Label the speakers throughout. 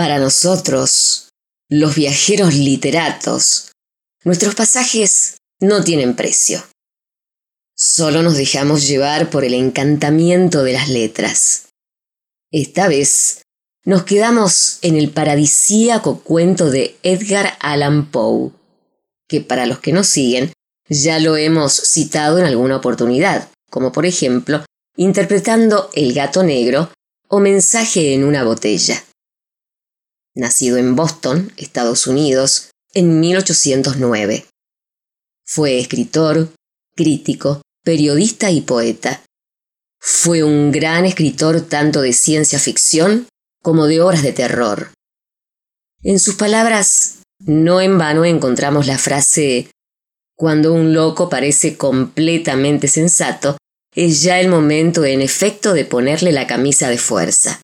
Speaker 1: Para nosotros, los viajeros literatos, nuestros pasajes no tienen precio. Solo nos dejamos llevar por el encantamiento de las letras. Esta vez nos quedamos en el paradisíaco cuento de Edgar Allan Poe, que para los que nos siguen ya lo hemos citado en alguna oportunidad, como por ejemplo interpretando El gato negro o Mensaje en una botella. Nacido en Boston, Estados Unidos, en 1809. Fue escritor, crítico, periodista y poeta. Fue un gran escritor tanto de ciencia ficción como de obras de terror. En sus palabras, no en vano encontramos la frase Cuando un loco parece completamente sensato, es ya el momento en efecto de ponerle la camisa de fuerza.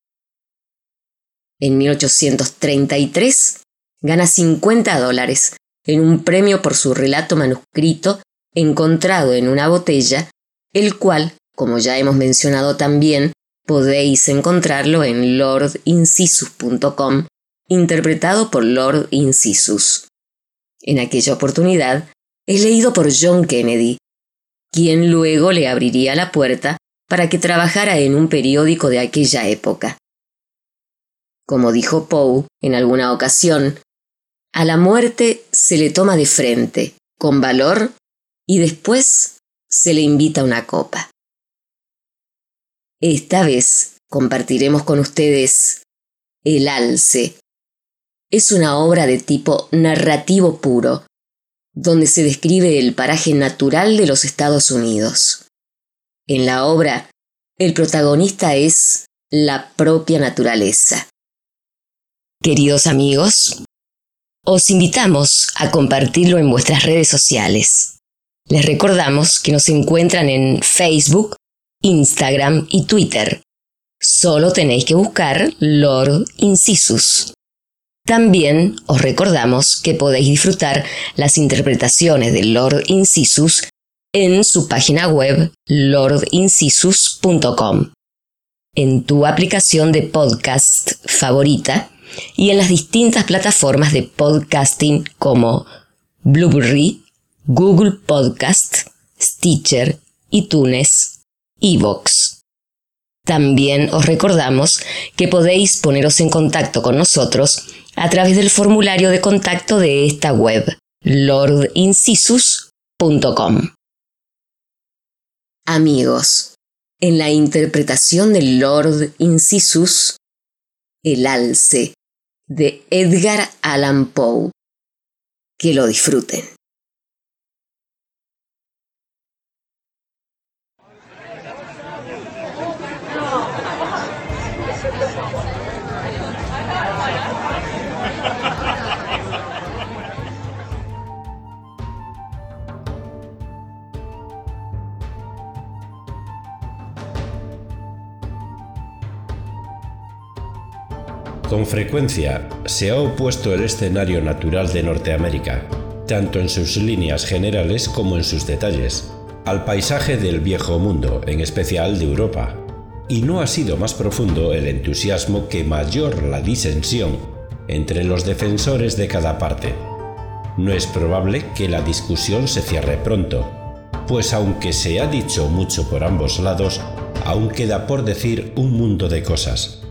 Speaker 1: En 1833 gana 50 dólares en un premio por su relato manuscrito encontrado en una botella, el cual, como ya hemos mencionado también, podéis encontrarlo en lordincisus.com, interpretado por Lord Incisus. En aquella oportunidad, es leído por John Kennedy, quien luego le abriría la puerta para que trabajara en un periódico de aquella época. Como dijo Poe en alguna ocasión, a la muerte se le toma de frente, con valor, y después se le invita una copa. Esta vez compartiremos con ustedes El Alce. Es una obra de tipo narrativo puro, donde se describe el paraje natural de los Estados Unidos. En la obra, el protagonista es la propia naturaleza. Queridos amigos, os invitamos a compartirlo en vuestras redes sociales. Les recordamos que nos encuentran en Facebook, Instagram y Twitter. Solo tenéis que buscar Lord Incisus. También os recordamos que podéis disfrutar las interpretaciones de Lord Incisus en su página web lordincisus.com, en tu aplicación de podcast favorita y en las distintas plataformas de podcasting como Blueberry, Google Podcast, Stitcher, iTunes, Evox. También os recordamos que podéis poneros en contacto con nosotros a través del formulario de contacto de esta web, lordincisus.com. Amigos, en la interpretación del Lord Incisus, el alce de Edgar Allan Poe. Que lo disfruten.
Speaker 2: Con frecuencia se ha opuesto el escenario natural de Norteamérica, tanto en sus líneas generales como en sus detalles, al paisaje del viejo mundo, en especial de Europa. Y no ha sido más profundo el entusiasmo que mayor la disensión entre los defensores de cada parte. No es probable que la discusión se cierre pronto, pues aunque se ha dicho mucho por ambos lados, aún queda por decir un mundo de cosas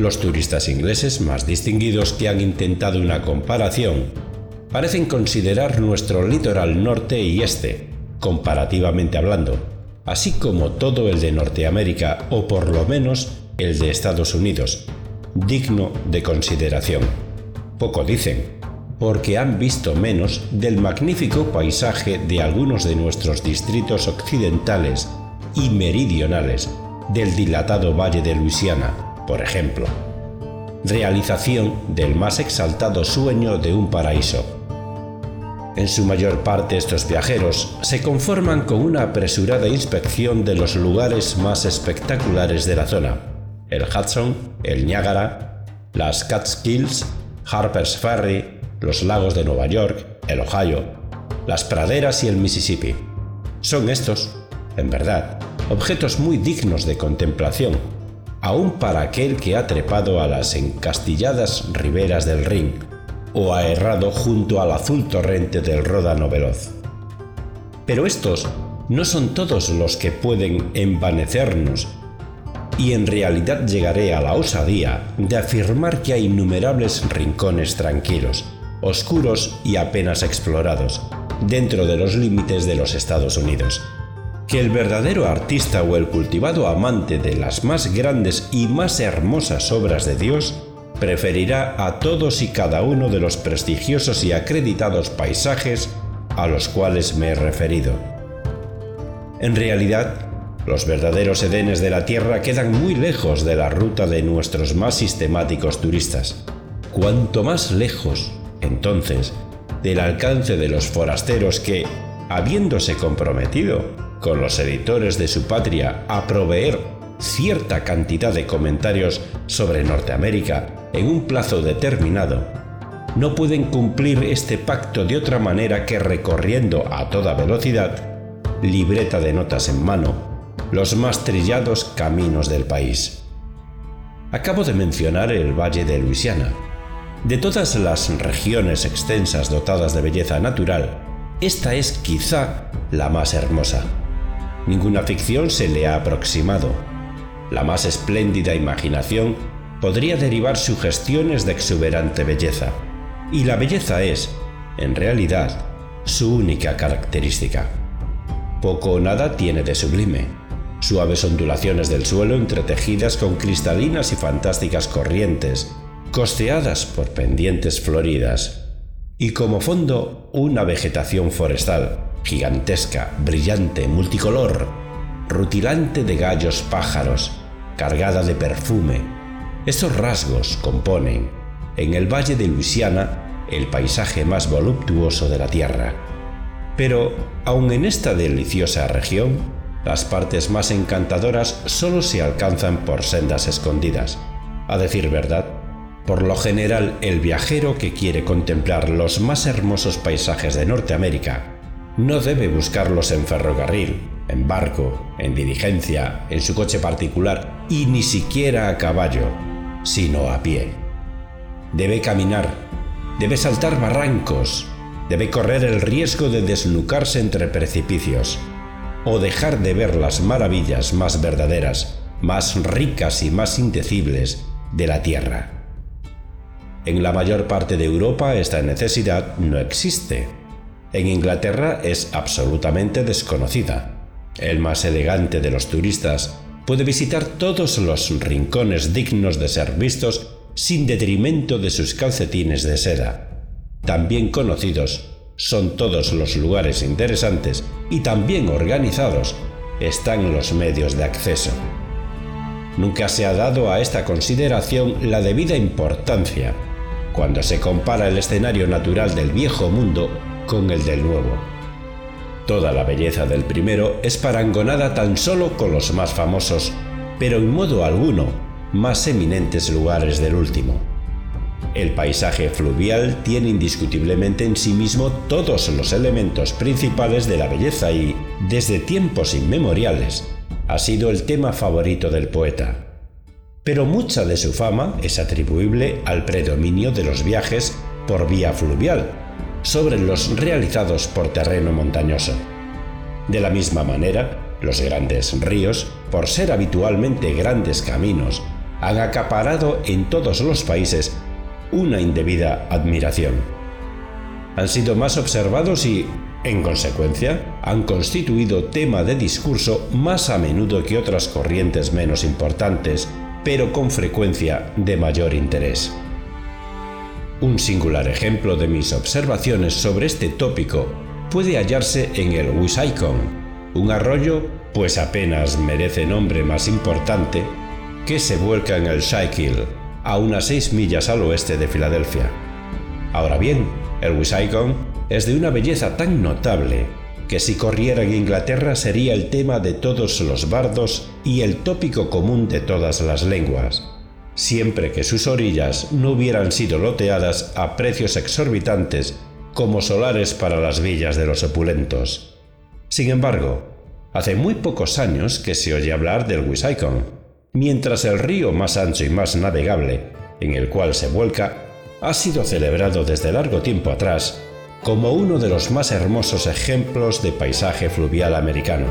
Speaker 2: los turistas ingleses más distinguidos que han intentado una comparación parecen considerar nuestro litoral norte y este, comparativamente hablando, así como todo el de Norteamérica o por lo menos el de Estados Unidos, digno de consideración. Poco dicen, porque han visto menos del magnífico paisaje de algunos de nuestros distritos occidentales y meridionales del dilatado Valle de Luisiana, por ejemplo. Realización del más exaltado sueño de un paraíso. En su mayor parte estos viajeros se conforman con una apresurada inspección de los lugares más espectaculares de la zona, el Hudson, el Niágara, las Catskills, Harper's Ferry, los lagos de Nueva York, el Ohio, las praderas y el Mississippi. Son estos, en verdad, objetos muy dignos de contemplación aún para aquel que ha trepado a las encastilladas riberas del Rin o ha errado junto al azul torrente del Ródano veloz. Pero estos no son todos los que pueden envanecernos y en realidad llegaré a la osadía de afirmar que hay innumerables rincones tranquilos, oscuros y apenas explorados, dentro de los límites de los Estados Unidos. Que el verdadero artista o el cultivado amante de las más grandes y más hermosas obras de Dios preferirá a todos y cada uno de los prestigiosos y acreditados paisajes a los cuales me he referido. En realidad, los verdaderos Edenes de la Tierra quedan muy lejos de la ruta de nuestros más sistemáticos turistas. Cuanto más lejos, entonces, del alcance de los forasteros que, habiéndose comprometido con los editores de su patria a proveer cierta cantidad de comentarios sobre Norteamérica en un plazo determinado, no pueden cumplir este pacto de otra manera que recorriendo a toda velocidad, libreta de notas en mano, los más trillados caminos del país. Acabo de mencionar el Valle de Luisiana. De todas las regiones extensas dotadas de belleza natural, esta es quizá la más hermosa. Ninguna ficción se le ha aproximado. La más espléndida imaginación podría derivar sugestiones de exuberante belleza. Y la belleza es, en realidad, su única característica. Poco o nada tiene de sublime suaves ondulaciones del suelo entretejidas con cristalinas y fantásticas corrientes, costeadas por pendientes floridas, y como fondo una vegetación forestal, gigantesca, brillante, multicolor, rutilante de gallos pájaros, cargada de perfume. Esos rasgos componen, en el Valle de Luisiana, el paisaje más voluptuoso de la Tierra. Pero, aun en esta deliciosa región, las partes más encantadoras solo se alcanzan por sendas escondidas. A decir verdad, por lo general el viajero que quiere contemplar los más hermosos paisajes de Norteamérica no debe buscarlos en ferrocarril, en barco, en diligencia, en su coche particular y ni siquiera a caballo, sino a pie. Debe caminar, debe saltar barrancos, debe correr el riesgo de desnucarse entre precipicios, o dejar de ver las maravillas más verdaderas, más ricas y más indecibles de la Tierra. En la mayor parte de Europa esta necesidad no existe. En Inglaterra es absolutamente desconocida. El más elegante de los turistas puede visitar todos los rincones dignos de ser vistos sin detrimento de sus calcetines de seda, también conocidos son todos los lugares interesantes y también organizados están los medios de acceso. Nunca se ha dado a esta consideración la debida importancia cuando se compara el escenario natural del viejo mundo con el del nuevo. Toda la belleza del primero es parangonada tan solo con los más famosos, pero en modo alguno más eminentes lugares del último. El paisaje fluvial tiene indiscutiblemente en sí mismo todos los elementos principales de la belleza y, desde tiempos inmemoriales, ha sido el tema favorito del poeta. Pero mucha de su fama es atribuible al predominio de los viajes por vía fluvial sobre los realizados por terreno montañoso. De la misma manera, los grandes ríos, por ser habitualmente grandes caminos, han acaparado en todos los países una indebida admiración. Han sido más observados y, en consecuencia, han constituido tema de discurso más a menudo que otras corrientes menos importantes, pero con frecuencia de mayor interés. Un singular ejemplo de mis observaciones sobre este tópico puede hallarse en el Wissahickon, un arroyo, pues apenas merece nombre más importante, que se vuelca en el Schuylkill, a unas 6 millas al oeste de Filadelfia. Ahora bien, el Wissahickon es de una belleza tan notable que si corriera en Inglaterra sería el tema de todos los bardos y el tópico común de todas las lenguas, siempre que sus orillas no hubieran sido loteadas a precios exorbitantes como solares para las villas de los opulentos. Sin embargo, hace muy pocos años que se oye hablar del Wissahickon, mientras el río más ancho y más navegable, en el cual se vuelca, ha sido celebrado desde largo tiempo atrás como uno de los más hermosos ejemplos de paisaje fluvial americano.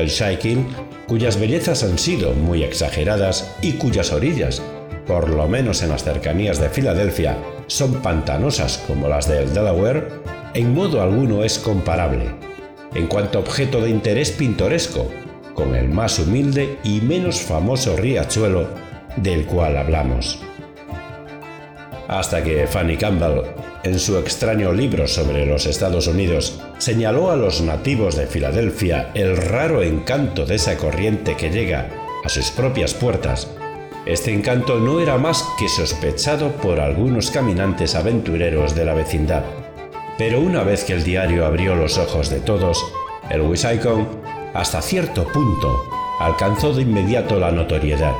Speaker 2: El Schuylkill, cuyas bellezas han sido muy exageradas y cuyas orillas, por lo menos en las cercanías de Filadelfia, son pantanosas como las del Delaware, en modo alguno es comparable, en cuanto objeto de interés pintoresco, con el más humilde y menos famoso riachuelo del cual hablamos. Hasta que Fanny Campbell, en su extraño libro sobre los Estados Unidos, señaló a los nativos de Filadelfia el raro encanto de esa corriente que llega a sus propias puertas, este encanto no era más que sospechado por algunos caminantes aventureros de la vecindad. Pero una vez que el diario abrió los ojos de todos, el Wisicon, hasta cierto punto, alcanzó de inmediato la notoriedad.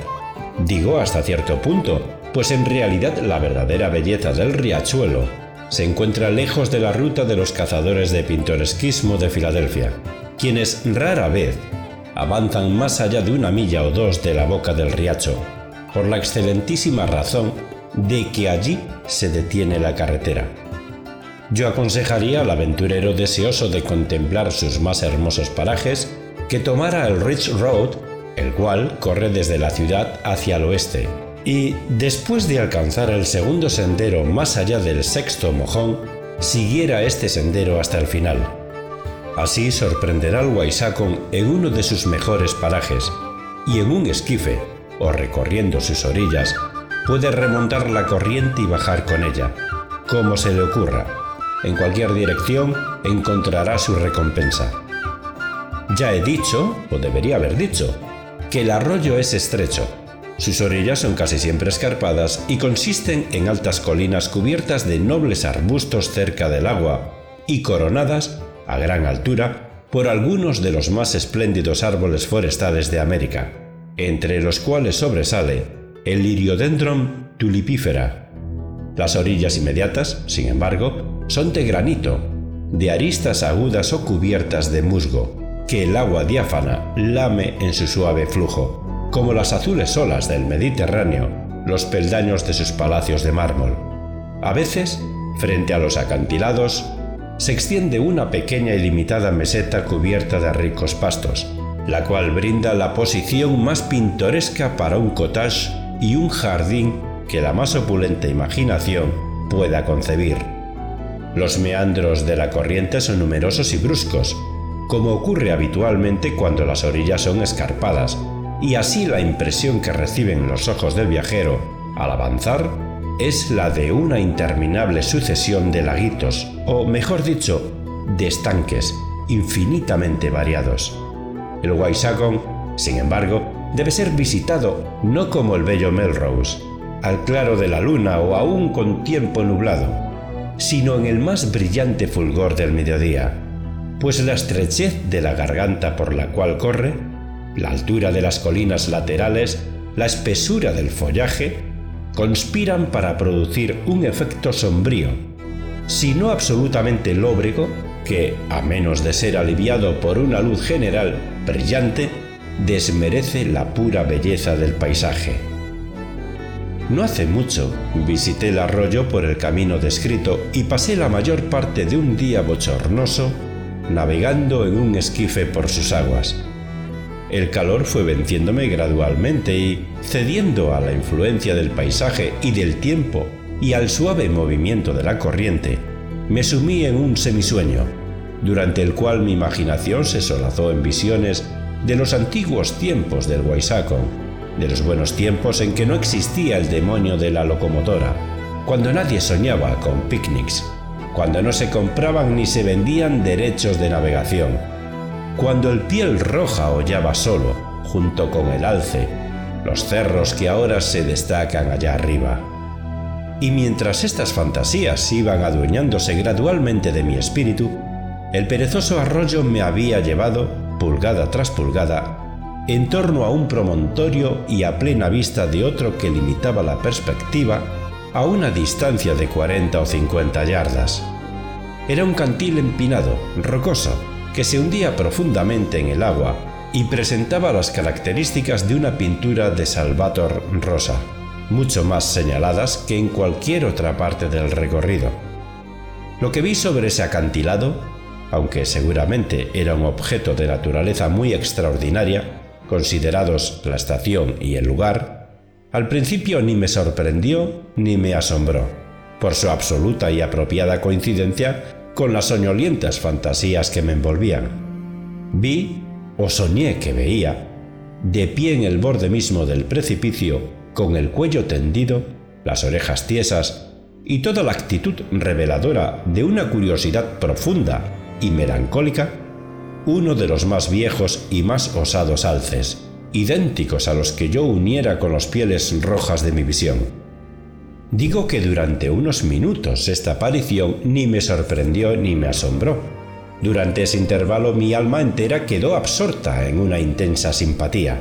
Speaker 2: Digo hasta cierto punto, pues en realidad la verdadera belleza del riachuelo se encuentra lejos de la ruta de los cazadores de pintoresquismo de Filadelfia, quienes rara vez avanzan más allá de una milla o dos de la boca del riacho, por la excelentísima razón de que allí se detiene la carretera. Yo aconsejaría al aventurero deseoso de contemplar sus más hermosos parajes que tomara el Ridge Road, el cual corre desde la ciudad hacia el oeste, y después de alcanzar el segundo sendero más allá del sexto mojón, siguiera este sendero hasta el final. Así sorprenderá al Waisakon en uno de sus mejores parajes y en un esquife o recorriendo sus orillas, puede remontar la corriente y bajar con ella, como se le ocurra. En cualquier dirección encontrará su recompensa. Ya he dicho, o debería haber dicho, que el arroyo es estrecho. Sus orillas son casi siempre escarpadas y consisten en altas colinas cubiertas de nobles arbustos cerca del agua y coronadas, a gran altura, por algunos de los más espléndidos árboles forestales de América entre los cuales sobresale el Liriodendron tulipífera. Las orillas inmediatas, sin embargo, son de granito, de aristas agudas o cubiertas de musgo, que el agua diáfana lame en su suave flujo, como las azules olas del Mediterráneo, los peldaños de sus palacios de mármol. A veces, frente a los acantilados, se extiende una pequeña y limitada meseta cubierta de ricos pastos, la cual brinda la posición más pintoresca para un cottage y un jardín que la más opulenta imaginación pueda concebir. Los meandros de la corriente son numerosos y bruscos, como ocurre habitualmente cuando las orillas son escarpadas, y así la impresión que reciben los ojos del viajero al avanzar es la de una interminable sucesión de laguitos, o mejor dicho, de estanques infinitamente variados. El Waisakon, sin embargo, debe ser visitado no como el bello Melrose, al claro de la luna o aún con tiempo nublado, sino en el más brillante fulgor del mediodía, pues la estrechez de la garganta por la cual corre, la altura de las colinas laterales, la espesura del follaje, conspiran para producir un efecto sombrío, si no absolutamente lóbrego, que, a menos de ser aliviado por una luz general brillante, desmerece la pura belleza del paisaje. No hace mucho visité el arroyo por el camino descrito y pasé la mayor parte de un día bochornoso navegando en un esquife por sus aguas. El calor fue venciéndome gradualmente y, cediendo a la influencia del paisaje y del tiempo y al suave movimiento de la corriente, me sumí en un semisueño, durante el cual mi imaginación se solazó en visiones de los antiguos tiempos del Guaisacon, de los buenos tiempos en que no existía el demonio de la locomotora, cuando nadie soñaba con picnics, cuando no se compraban ni se vendían derechos de navegación, cuando el piel roja hollaba solo, junto con el alce, los cerros que ahora se destacan allá arriba. Y mientras estas fantasías iban adueñándose gradualmente de mi espíritu, el perezoso arroyo me había llevado, pulgada tras pulgada, en torno a un promontorio y a plena vista de otro que limitaba la perspectiva a una distancia de 40 o 50 yardas. Era un cantil empinado, rocoso, que se hundía profundamente en el agua y presentaba las características de una pintura de Salvator Rosa, mucho más señaladas que en cualquier otra parte del recorrido. Lo que vi sobre ese acantilado, aunque seguramente era un objeto de naturaleza muy extraordinaria, considerados la estación y el lugar, al principio ni me sorprendió ni me asombró, por su absoluta y apropiada coincidencia con las soñolientas fantasías que me envolvían. Vi, o soñé que veía, de pie en el borde mismo del precipicio, con el cuello tendido, las orejas tiesas y toda la actitud reveladora de una curiosidad profunda y melancólica, uno de los más viejos y más osados alces, idénticos a los que yo uniera con las pieles rojas de mi visión. Digo que durante unos minutos esta aparición ni me sorprendió ni me asombró. Durante ese intervalo mi alma entera quedó absorta en una intensa simpatía.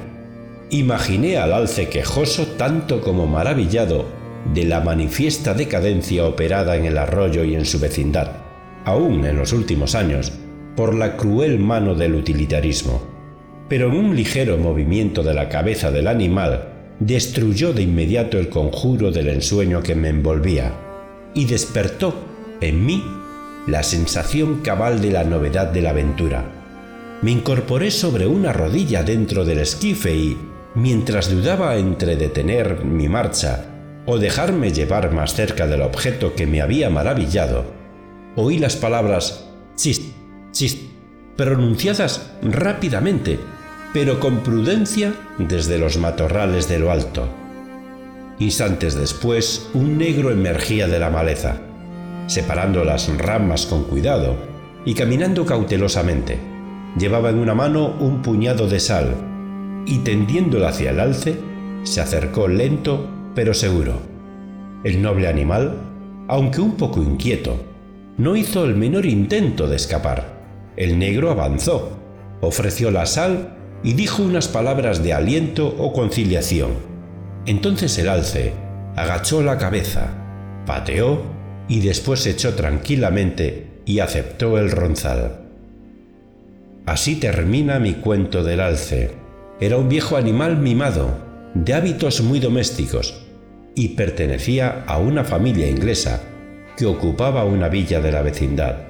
Speaker 2: Imaginé al alce quejoso tanto como maravillado de la manifiesta decadencia operada en el arroyo y en su vecindad, aún en los últimos años, por la cruel mano del utilitarismo. Pero en un ligero movimiento de la cabeza del animal destruyó de inmediato el conjuro del ensueño que me envolvía y despertó en mí la sensación cabal de la novedad de la aventura. Me incorporé sobre una rodilla dentro del esquife y, mientras dudaba entre detener mi marcha o dejarme llevar más cerca del objeto que me había maravillado, oí las palabras chist, chist, pronunciadas rápidamente, pero con prudencia desde los matorrales de lo alto. Instantes después, un negro emergía de la maleza, separando las ramas con cuidado y caminando cautelosamente. Llevaba en una mano un puñado de sal y tendiéndola hacia el alce, se acercó lento pero seguro. El noble animal, aunque un poco inquieto, no hizo el menor intento de escapar. El negro avanzó, ofreció la sal y dijo unas palabras de aliento o conciliación. Entonces el alce agachó la cabeza, pateó y después echó tranquilamente y aceptó el ronzal. Así termina mi cuento del alce. Era un viejo animal mimado, de hábitos muy domésticos, y pertenecía a una familia inglesa que ocupaba una villa de la vecindad.